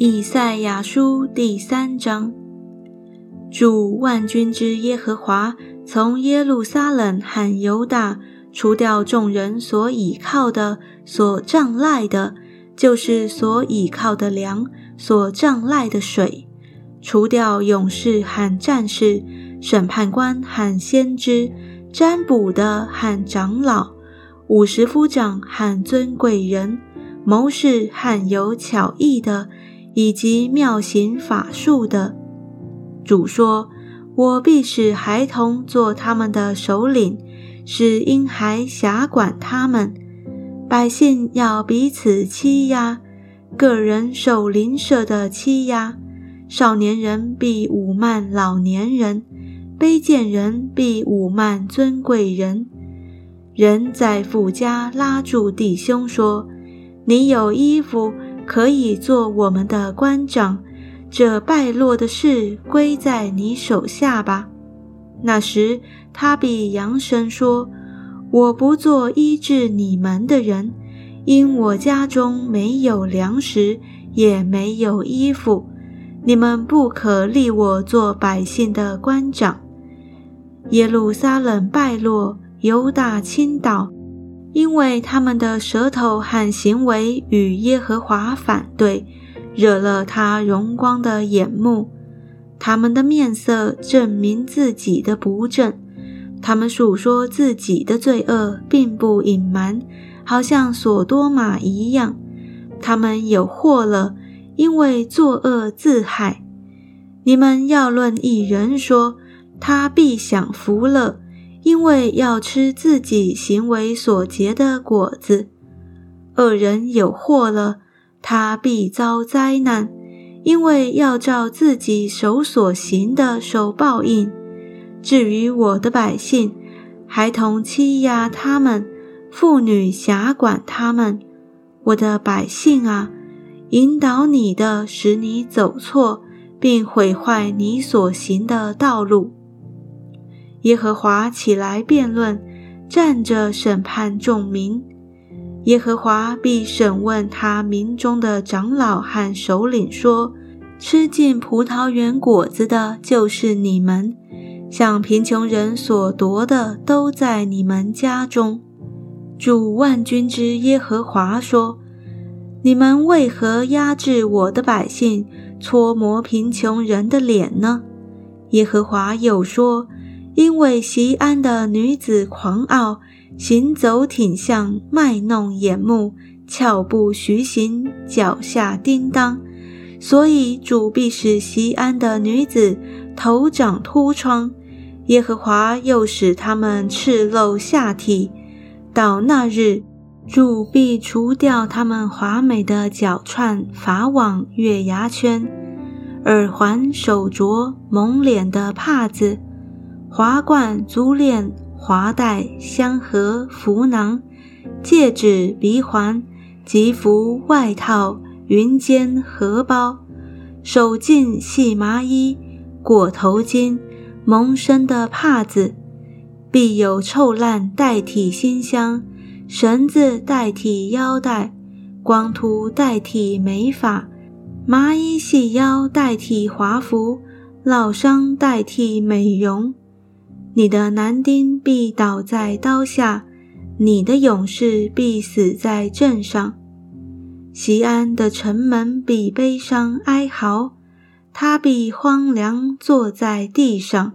以赛亚书第三章：主万军之耶和华从耶路撒冷和犹大除掉众人所倚靠的、所仗赖的，就是所倚靠的粮、所仗赖的水；除掉勇士和战士、审判官和先知、占卜的和长老、五十夫长和尊贵人、谋士和有巧艺的。以及妙行法术的主说：“我必使孩童做他们的首领，使婴孩辖管他们。百姓要彼此欺压，个人受邻舍的欺压。少年人必侮慢老年人，卑贱人必侮慢尊贵人。人在富家拉住弟兄说：‘你有衣服。’”可以做我们的官长，这败落的事归在你手下吧。那时，他必扬声说：“我不做医治你们的人，因我家中没有粮食，也没有衣服。你们不可立我做百姓的官长。耶路撒冷败落，犹大倾倒。”因为他们的舌头和行为与耶和华反对，惹了他荣光的眼目。他们的面色证明自己的不正，他们诉说自己的罪恶，并不隐瞒，好像索多玛一样。他们有祸了，因为作恶自害。你们要论一人说，他必享福乐。因为要吃自己行为所结的果子，恶人有祸了，他必遭灾难，因为要照自己手所行的受报应。至于我的百姓，孩童欺压他们，妇女辖管他们，我的百姓啊，引导你的，使你走错，并毁坏你所行的道路。耶和华起来辩论，站着审判众民。耶和华必审问他民中的长老和首领，说：“吃尽葡萄园果子的，就是你们；向贫穷人所夺的，都在你们家中。”主万军之耶和华说：“你们为何压制我的百姓，搓磨贫穷人的脸呢？”耶和华又说。因为西安的女子狂傲，行走挺向，卖弄眼目，俏步徐行，脚下叮当，所以主必使西安的女子头长秃疮。耶和华又使他们赤露下体。到那日，主必除掉他们华美的脚串、法网、月牙圈、耳环、手镯、蒙脸的帕子。华冠、足链、华带、香盒、福囊、戒指、鼻环、吉服、外套、云肩、荷包、手巾、细麻衣、裹头巾、蒙身的帕子，必有臭烂代替新香，绳子代替腰带，光秃代替美发，麻衣细腰代替华服，老伤代替美容。你的男丁必倒在刀下，你的勇士必死在阵上。西安的城门比悲伤哀嚎，他必荒凉坐在地上。